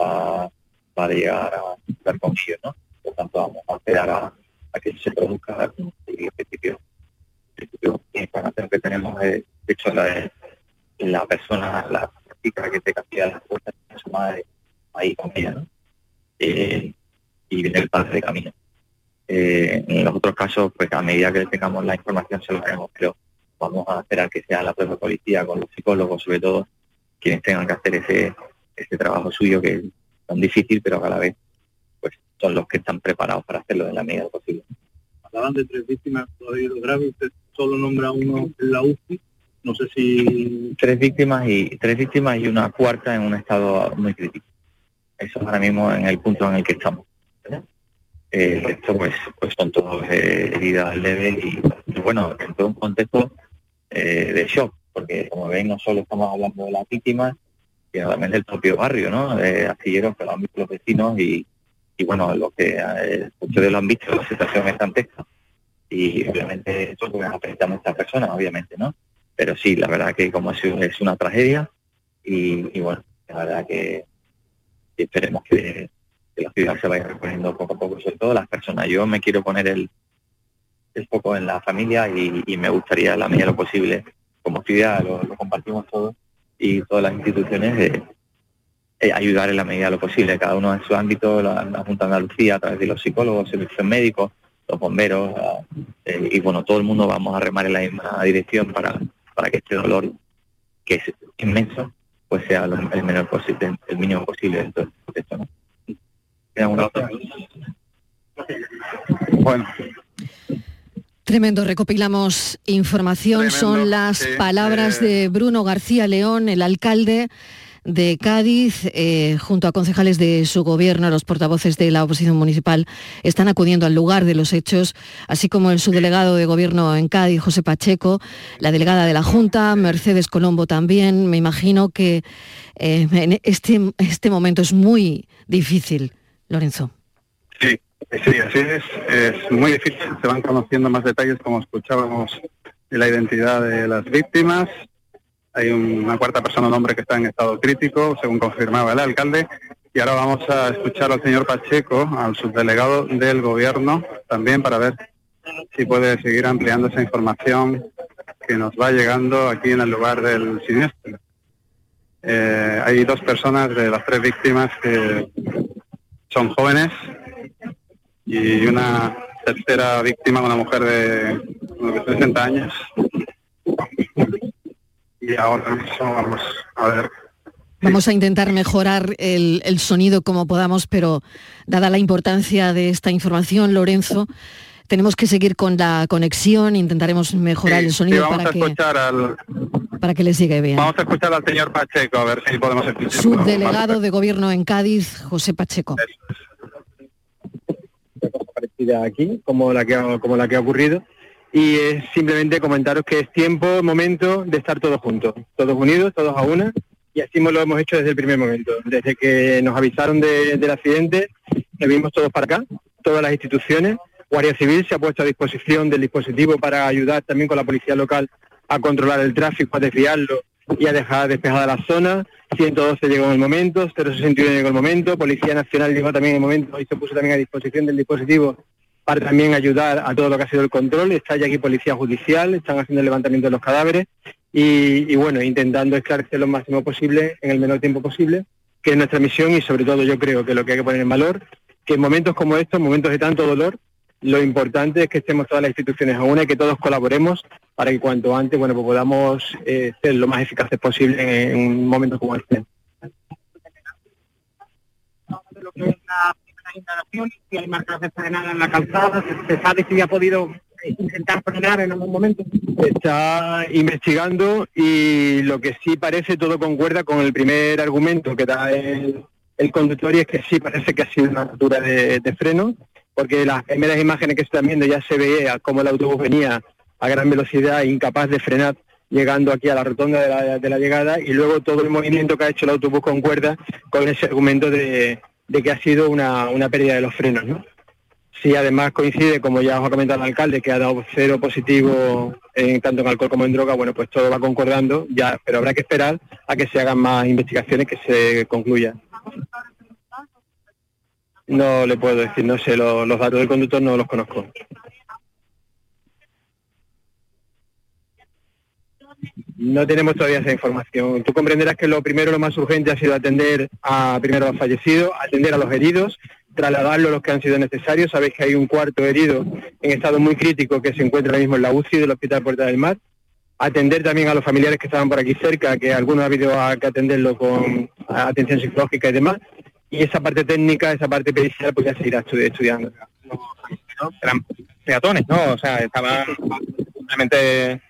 va, va a llegar a dar con ellos, ¿no? Tanto, vamos a esperar a, a que se produzca en principio, la información que tenemos es, de hecho, la, de- la persona, la chica que te cambia las puertas, su madre ahí con ella, ¿no? Eh, y viene el padre de camino. Eh, en los otros casos, pues a medida que tengamos la información se lo haremos, pero vamos a esperar que sea la propia policía, con los psicólogos sobre todo, quienes tengan que hacer ese, ese trabajo suyo que es tan difícil, pero a la vez son los que están preparados para hacerlo en la medida posible. hablaban de tres víctimas todavía lo grave, usted solo nombra uno en la UCI, no sé si Tres víctimas y tres víctimas y una cuarta en un estado muy crítico. Eso es ahora mismo en el punto en el que estamos. Eh, esto pues, pues son todos eh, heridas leves y, y bueno, en todo un contexto eh, de shock, porque como veis no solo estamos hablando de las víctimas, sino también del propio barrio, ¿no? De astilleros han visto los vecinos y, y bueno, lo que eh, ustedes lo han visto, la situación es dantesca. Y obviamente esto pues, afecta a muchas personas, obviamente, ¿no? Pero sí, la verdad que como sido, es una tragedia y, bueno, la verdad que, que esperemos que, que la ciudad se vaya reponiendo poco a poco, sobre todo las personas. Yo me quiero poner el, el foco en la familia y, me gustaría, la medida de lo posible, como ciudad, lo, lo compartimos todos y todas las instituciones, eh, eh, ayudar en la medida de lo posible, cada uno en su ámbito, la, la Junta de Andalucía, a través de los psicólogos, servicios médicos, los bomberos, eh, y bueno, todo el mundo vamos a remar en la misma dirección para, para que este dolor, que es inmenso, pues sea lo- el menor posible, el mínimo posible dentro del contexto, ¿no? ¿Queda una otra? Bueno, Tremendo, recopilamos información. Son las sí, palabras de Bruno García León, el alcalde de Cádiz, eh, junto a concejales de su gobierno, los portavoces de la oposición municipal, están acudiendo al lugar de los hechos, así como el subdelegado de gobierno en Cádiz, José Pacheco, la delegada de la Junta, Mercedes Colombo también. Me imagino que eh, en este, este momento es muy difícil, Lorenzo. Sí, sí, así es. Es muy difícil. Se van conociendo más detalles, como escuchábamos, de la identidad de las víctimas. Hay una cuarta persona, un hombre que está en estado crítico, según confirmaba el alcalde. Y ahora vamos a escuchar al señor Pacheco, al subdelegado del gobierno, también para ver si puede seguir ampliando esa información que nos va llegando aquí en el lugar del siniestro. Eh, hay dos personas de las tres víctimas que son jóvenes y una tercera víctima, una mujer de unos 60 años. Y ahora mismo vamos a ver. Vamos a intentar mejorar el, el sonido como podamos, pero dada la importancia de esta información, Lorenzo, tenemos que seguir con la conexión, intentaremos mejorar el Sí, sonido vamos para a que, escuchar al para que les llegue bien. vamos a escuchar al señor Pacheco a ver si podemos escuchar. Subdelegado de Gobierno en Cádiz, José Pacheco. parecida aquí, como la que ha, como la que ha ocurrido. Y es simplemente comentaros que es tiempo, momento de estar todos juntos, todos unidos, todos a una. Y así lo hemos hecho desde el primer momento. Desde que nos avisaron de- del accidente, nos vimos todos para acá, todas las instituciones. Guardia Civil se ha puesto a disposición del dispositivo para ayudar también con la policía local a controlar el tráfico, a desviarlo y a dejar despejada la zona. 112 llegó en el momento, 061 llegó en el momento, Policía Nacional llegó también en el momento y se puso también a disposición del dispositivo para también ayudar a todo lo que ha sido el control. Está ya aquí Policía Judicial, están haciendo el levantamiento de los cadáveres y, bueno, intentando esclarecer lo máximo posible en el menor tiempo posible, que es nuestra misión y sobre todo yo creo que lo que hay que poner en valor, que en momentos como estos, momentos de tanto dolor, lo importante es que estemos todas las instituciones a una y que todos colaboremos para que cuanto antes bueno pues podamos eh, ser lo más eficaces posible en, en un momento como este. Si hay marcas de frenada en la calzada, se, sabe si ha podido eh, intentar frenar en algún momento. Está investigando y lo que sí parece todo concuerda con el primer argumento que da el, conductor y es que sí parece que ha sido una rotura de, freno, porque las primeras imágenes que se están viendo ya se veía cómo el autobús venía a gran velocidad, incapaz de frenar, llegando aquí a la rotonda de la, de la llegada y luego todo el movimiento que ha hecho el autobús concuerda con ese argumento de, de que ha sido una, una pérdida de los frenos. ¿no? Sí, además coincide, como ya os ha comentado el alcalde, que ha dado cero positivo en, tanto en alcohol como en droga, bueno, pues todo va concordando, ya, pero habrá que esperar a que se hagan más investigaciones, que se concluyan. No le puedo decir, no sé, lo- los datos del conductor no los conozco. No tenemos todavía esa información. Tú comprenderás que lo primero, lo más urgente ha sido atender a primero a los fallecidos, atender a los heridos, trasladarlos los que han sido necesarios. Sabéis que hay un cuarto herido en estado muy crítico que se encuentra ahora mismo en la UCI del Hospital Puerta del Mar. Atender también a los familiares que estaban por aquí cerca, que algunos ha habido a- que atenderlo con atención psicológica y demás. Y esa parte técnica, esa parte pericial, pues ya se irá estu- estudiando. Eran peatones, ¿no? O sea, estaban simplemente...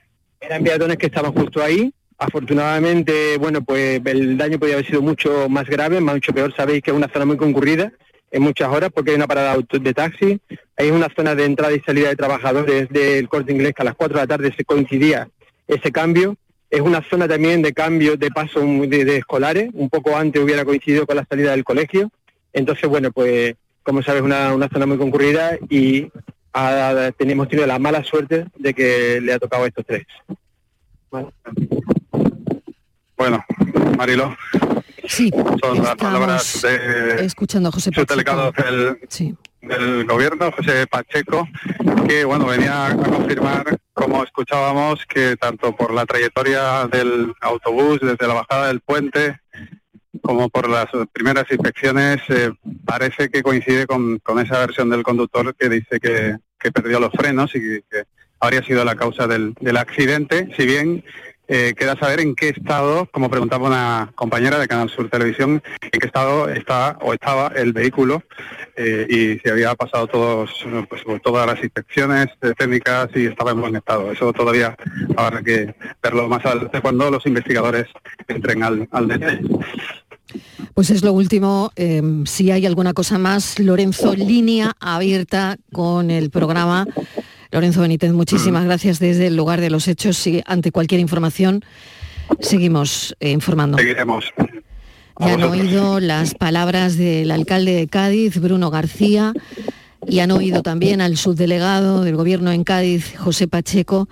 Eran peatones que estaban justo ahí. Afortunadamente, bueno, pues el daño podía haber sido mucho más grave, mucho peor. Sabéis que es una zona muy concurrida en muchas horas porque hay una parada de taxi. Hay una zona de entrada y salida de trabajadores del corte inglés que a las 4 de la tarde se coincidía ese cambio. Es una zona también de cambio de paso de, de escolares, un poco antes hubiera coincidido con la salida del colegio. Entonces, bueno, pues como sabes, una, una zona muy concurrida y ha, tenemos tenido la mala suerte de que le ha tocado a estos tres. Bueno, Bueno, Marilo, Sí, son las palabras de escuchando a José Pacheco. delegado del, del gobierno, José Pacheco, que bueno venía a confirmar, como escuchábamos, que tanto por la trayectoria del autobús desde la bajada del puente como por las primeras inspecciones, eh, parece que coincide con, con esa versión del conductor que dice que, que perdió los frenos y que, habría sido la causa del, del accidente, si bien eh, queda saber en qué estado, como preguntaba una compañera de Canal Sur Televisión, en qué estado está o estaba el vehículo eh, y si había pasado todos, pues, todas las inspecciones técnicas y estaba en buen estado. Eso todavía habrá que verlo más adelante cuando los investigadores entren al, al. Pues es lo último. eh, si hay alguna cosa más, Lorenzo, línea abierta con el programa. Lorenzo Benítez, muchísimas gracias desde el lugar de los hechos. Y ante cualquier información, seguimos eh, informando. Seguiremos. Ya han oído las palabras del alcalde de Cádiz, Bruno García, y han oído también al subdelegado del gobierno en Cádiz, José Pacheco.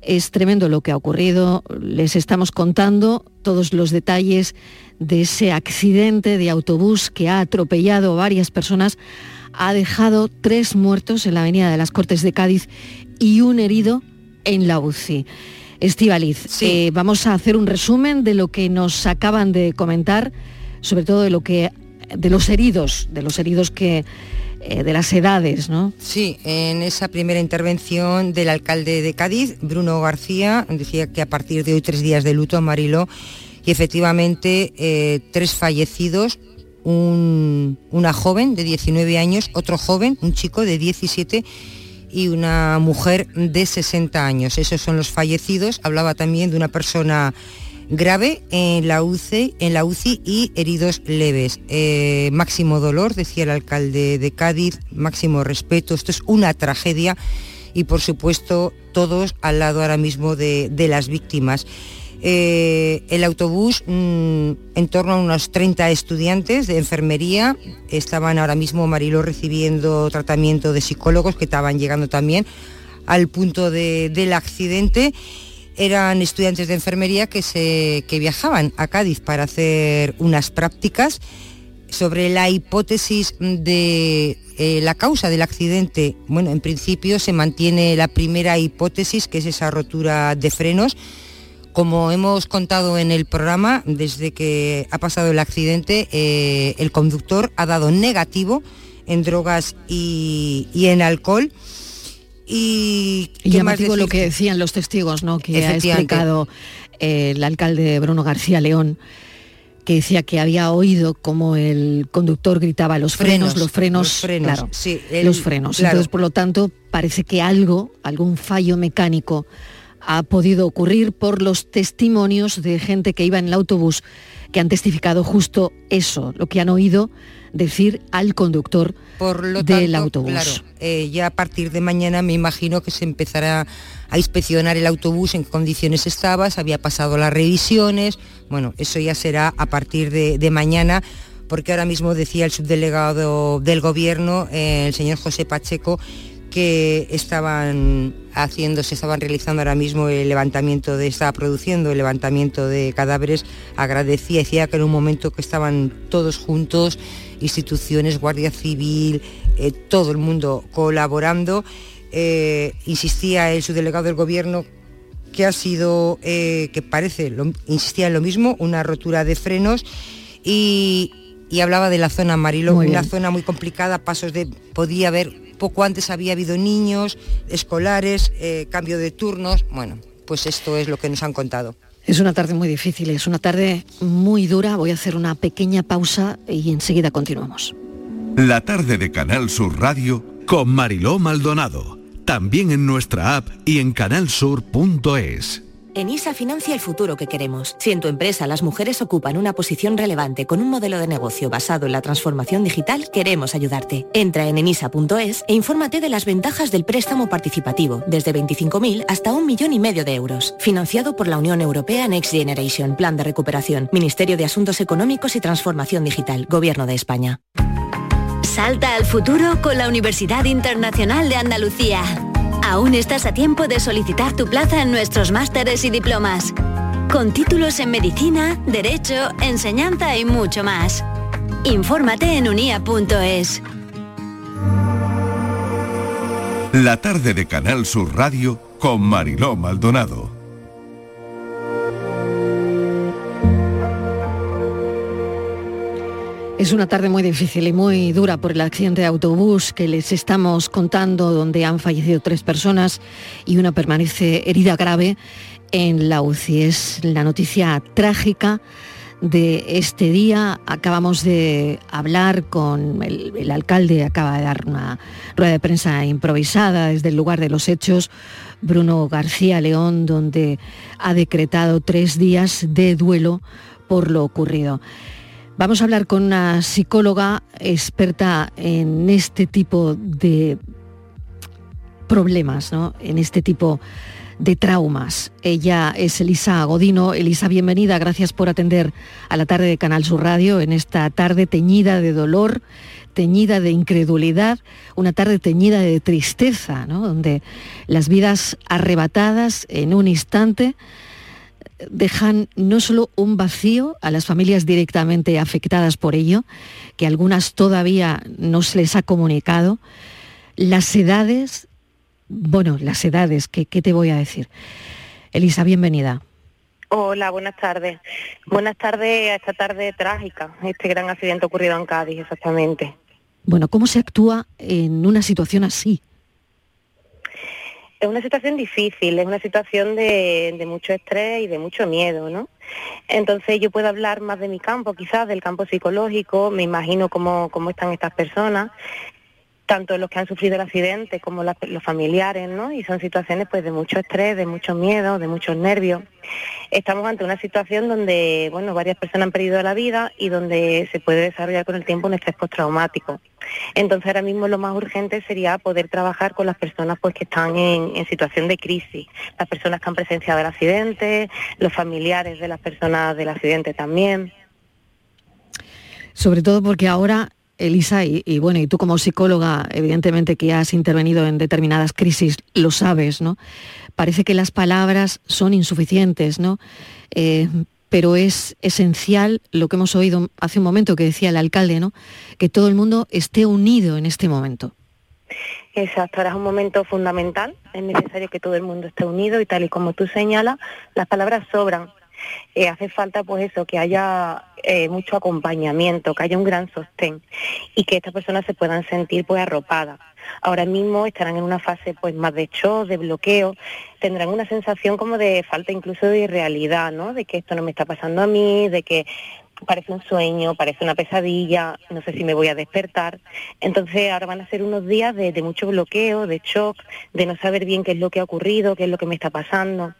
Es tremendo lo que ha ocurrido. Les estamos contando todos los detalles de ese accidente de autobús que ha atropellado a varias personas, ha dejado tres muertos en la avenida de las Cortes de Cádiz y un herido en la UCI. Estivaliz, eh, vamos a hacer un resumen de lo que nos acaban de comentar, sobre todo de lo que de los heridos, de los heridos que eh, de las edades, ¿no? Sí, en esa primera intervención del alcalde de Cádiz, Bruno García, decía que a partir de hoy tres días de luto en Mariló y efectivamente eh, tres fallecidos, un- una joven de 19 años, otro joven, un chico de 17 y una mujer de 60 años. Esos son los fallecidos. Hablaba también de una persona grave en la UCI, en la UCI y heridos leves. Eh, máximo dolor, decía el alcalde de Cádiz, máximo respeto. Esto es una tragedia y por supuesto todos al lado ahora mismo de las víctimas. Eh, el autobús, mm, en torno a unos 30 estudiantes de enfermería, estaban ahora mismo Mariló recibiendo tratamiento de psicólogos que estaban llegando también al punto de- del accidente. Eran estudiantes de enfermería que, se, que viajaban a Cádiz para hacer unas prácticas sobre la hipótesis de eh, la causa del accidente. Bueno, en principio se mantiene la primera hipótesis, que es esa rotura de frenos. Como hemos contado en el programa, desde que ha pasado el accidente, eh, el conductor ha dado negativo en drogas y, y en alcohol. Y, Y ¿qué más llamativo lo que decían los testigos, ¿no? Que ha explicado eh, el alcalde Bruno García León, que decía que había oído como el conductor gritaba los frenos, Frenos, los frenos, los frenos, claro, sí, el- los frenos. claro. Entonces, por lo tanto, parece que algo, algún fallo mecánico ha podido ocurrir por los testimonios de gente que iba en el autobús que han testificado justo eso, lo que han oído decir al conductor Por lo del tanto, autobús. Claro, eh, ya a partir de mañana me imagino que se empezará a inspeccionar el autobús en qué condiciones estaba, se había pasado las revisiones. Bueno, eso ya será a partir de, de mañana, porque ahora mismo decía el subdelegado del gobierno, eh, el señor José Pacheco, que estaban haciendo, se estaban realizando ahora mismo el levantamiento de, estaba produciendo el levantamiento de cadáveres, agradecía, decía que en un momento que estaban todos juntos, instituciones, Guardia Civil, eh, todo el mundo colaborando, eh, insistía el subdelegado del gobierno que ha sido, eh, que parece, lo- insistía en lo mismo, una rotura de frenos y, y hablaba de la zona Marilo, una zona muy complicada, pasos de, podía haber, poco antes había habido niños, escolares, eh, cambio de turnos, bueno, pues esto es lo que nos han contado. Es una tarde muy difícil, es una tarde muy dura. Voy a hacer una pequeña pausa y enseguida continuamos. La tarde de Canal Sur Radio con Mariló Maldonado. También en nuestra app y en canalsur.es. ENISA financia el futuro que queremos. Si en tu empresa las mujeres ocupan una posición relevante con un modelo de negocio basado en la transformación digital, queremos ayudarte. Entra en enisa.es e infórmate de las ventajas del préstamo participativo, desde 25.000 hasta un millón y medio de euros. Financiado por la Unión Europea Next Generation, Plan de Recuperación, Ministerio de Asuntos Económicos y Transformación Digital, Gobierno de España. Salta al futuro con la Universidad Internacional de Andalucía. Aún estás a tiempo de solicitar tu plaza en nuestros másteres y diplomas. Con títulos en medicina, derecho, enseñanza y mucho más. Infórmate en unia.es. La tarde de Canal Sur Radio con Mariló Maldonado. Es una tarde muy difícil y muy dura por el accidente de autobús que les estamos contando, donde han fallecido tres personas y una permanece herida grave en la UCI. Es la noticia trágica de este día. Acabamos de hablar con el, alcalde, acaba de dar una rueda de prensa improvisada desde el lugar de los hechos, Bruno García León, donde ha decretado tres días de duelo por lo ocurrido. Vamos a hablar con una psicóloga experta en este tipo de problemas, ¿no? en este tipo de traumas. Ella es Elisa Godino. Elisa, bienvenida, gracias por atender a la tarde de Canal Sur Radio en esta tarde teñida de dolor, teñida de incredulidad, una tarde teñida de tristeza, ¿no? donde las vidas arrebatadas en un instante dejan no solo un vacío a las familias directamente afectadas por ello, que algunas todavía no se les ha comunicado, las edades, bueno, las edades, ¿qué, qué te voy a decir? Elisa, bienvenida. Hola, buenas tardes. Buenas tardes a esta tarde trágica, este gran accidente ocurrido en Cádiz, exactamente. Bueno, ¿cómo se actúa en una situación así? Es una situación difícil, es una situación de, de, mucho estrés y de mucho miedo, ¿no? Entonces yo puedo hablar más de mi campo, quizás del campo psicológico, me imagino cómo, cómo están estas personas, tanto los que han sufrido el accidente como la, los familiares, ¿no? Y son situaciones pues de mucho estrés, de mucho miedo, de muchos nervios. Estamos ante una situación donde, bueno, varias personas han perdido la vida y donde se puede desarrollar con el tiempo un estrés postraumático. Entonces ahora mismo lo más urgente sería poder trabajar con las personas pues que están en, en situación de crisis, las personas que han presenciado el accidente, los familiares de las personas del accidente también. Sobre todo porque ahora Elisa, y, bueno, y tú como psicóloga, evidentemente que has intervenido en determinadas crisis, lo sabes, ¿no? Parece que las palabras son insuficientes, ¿no? Eh, pero es esencial lo que hemos oído hace un momento que decía el alcalde, ¿no? Que todo el mundo esté unido en este momento. Exacto, ahora es un momento fundamental, es necesario que todo el mundo esté unido y tal y como tú señalas, las palabras sobran, eh, hace falta pues eso, que haya eh, mucho acompañamiento, que haya un gran sostén y que estas personas se puedan sentir pues arropadas. Ahora mismo estarán en una fase pues más de shock, de bloqueo, tendrán una sensación como de falta incluso de irrealidad, ¿no? De que esto no me está pasando a mí, de que parece un sueño, parece una pesadilla, no sé si me voy a despertar. Entonces ahora van a ser unos días de, de mucho bloqueo, de shock, de no saber bien qué es lo que ha ocurrido, qué es lo que me está pasando.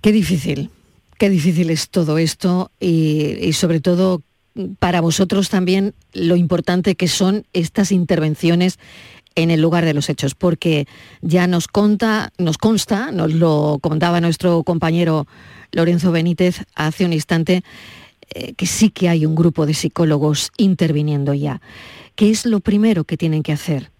Qué difícil, qué difícil es todo esto y, sobre todo para vosotros también lo importante que son estas intervenciones en el lugar de los hechos, porque ya nos conta, nos consta, nos lo contaba nuestro compañero Lorenzo Benítez hace un instante, eh, que sí que hay un grupo de psicólogos interviniendo ya. ¿Qué es lo primero que tienen que hacer?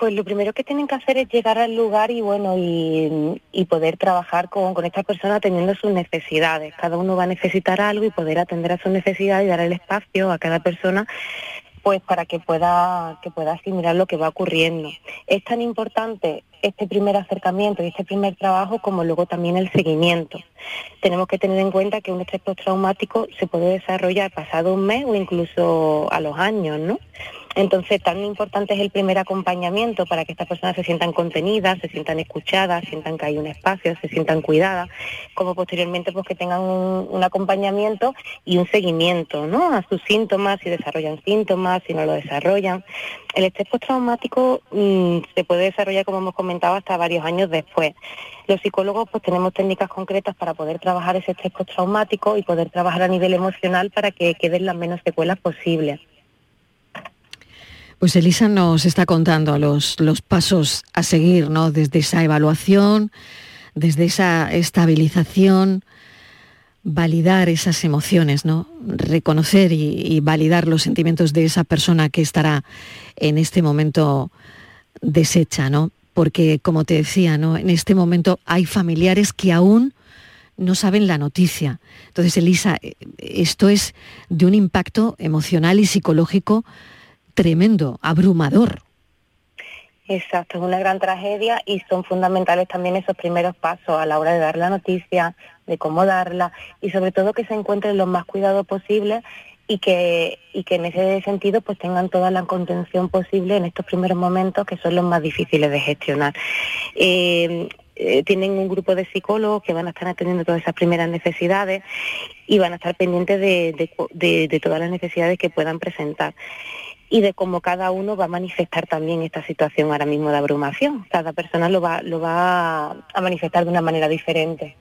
Pues lo primero que tienen que hacer es llegar al lugar y bueno y, poder trabajar con, con esta persona atendiendo sus necesidades. Cada uno va a necesitar algo y poder atender a sus necesidades y dar el espacio a cada persona pues para que pueda que pueda asimilar lo que va ocurriendo. Es tan importante este primer acercamiento y este primer trabajo como luego también el seguimiento. Tenemos que tener en cuenta que un estrés postraumático se puede desarrollar pasado un mes o incluso a los años, ¿no? Entonces, tan importante es el primer acompañamiento para que estas personas se sientan contenidas, se sientan escuchadas, sientan que hay un espacio, se sientan cuidadas, como posteriormente pues que tengan un, acompañamiento y un seguimiento ¿no? a sus síntomas, si desarrollan síntomas, si no lo desarrollan. El estrés postraumático mm, se puede desarrollar, como hemos comentado, hasta varios años después. Los psicólogos pues tenemos técnicas concretas para poder trabajar ese estrés postraumático y poder trabajar a nivel emocional para que queden las menos secuelas posibles. Pues Elisa nos está contando los, pasos a seguir, ¿no? Desde esa evaluación, desde esa estabilización, validar esas emociones, ¿no? Reconocer y, validar los sentimientos de esa persona que estará en este momento deshecha, ¿no? Porque, como te decía, ¿no? En este momento hay familiares que aún no saben la noticia. Entonces, Elisa, esto es de un impacto emocional y psicológico tremendo, abrumador. Exacto, es una gran tragedia y son fundamentales también esos primeros pasos a la hora de dar la noticia, de cómo darla y sobre todo que se encuentren lo más cuidado posible y que, y que en ese sentido pues tengan toda la contención posible en estos primeros momentos que son los más difíciles de gestionar. Eh, eh, tienen un grupo de psicólogos que van a estar atendiendo todas esas primeras necesidades y van a estar pendientes de todas las necesidades que puedan presentar y de cómo cada uno va a manifestar también esta situación ahora mismo de abrumación. Cada persona lo va, lo va a manifestar de una manera diferente.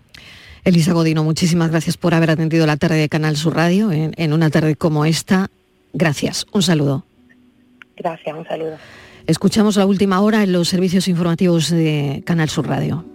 Elisa Godino, muchísimas gracias por haber atendido la tarde de Canal Sur Radio en, en una tarde como esta. Gracias, un saludo. Gracias, un saludo. Escuchamos la última hora en los servicios informativos de Canal Sur Radio.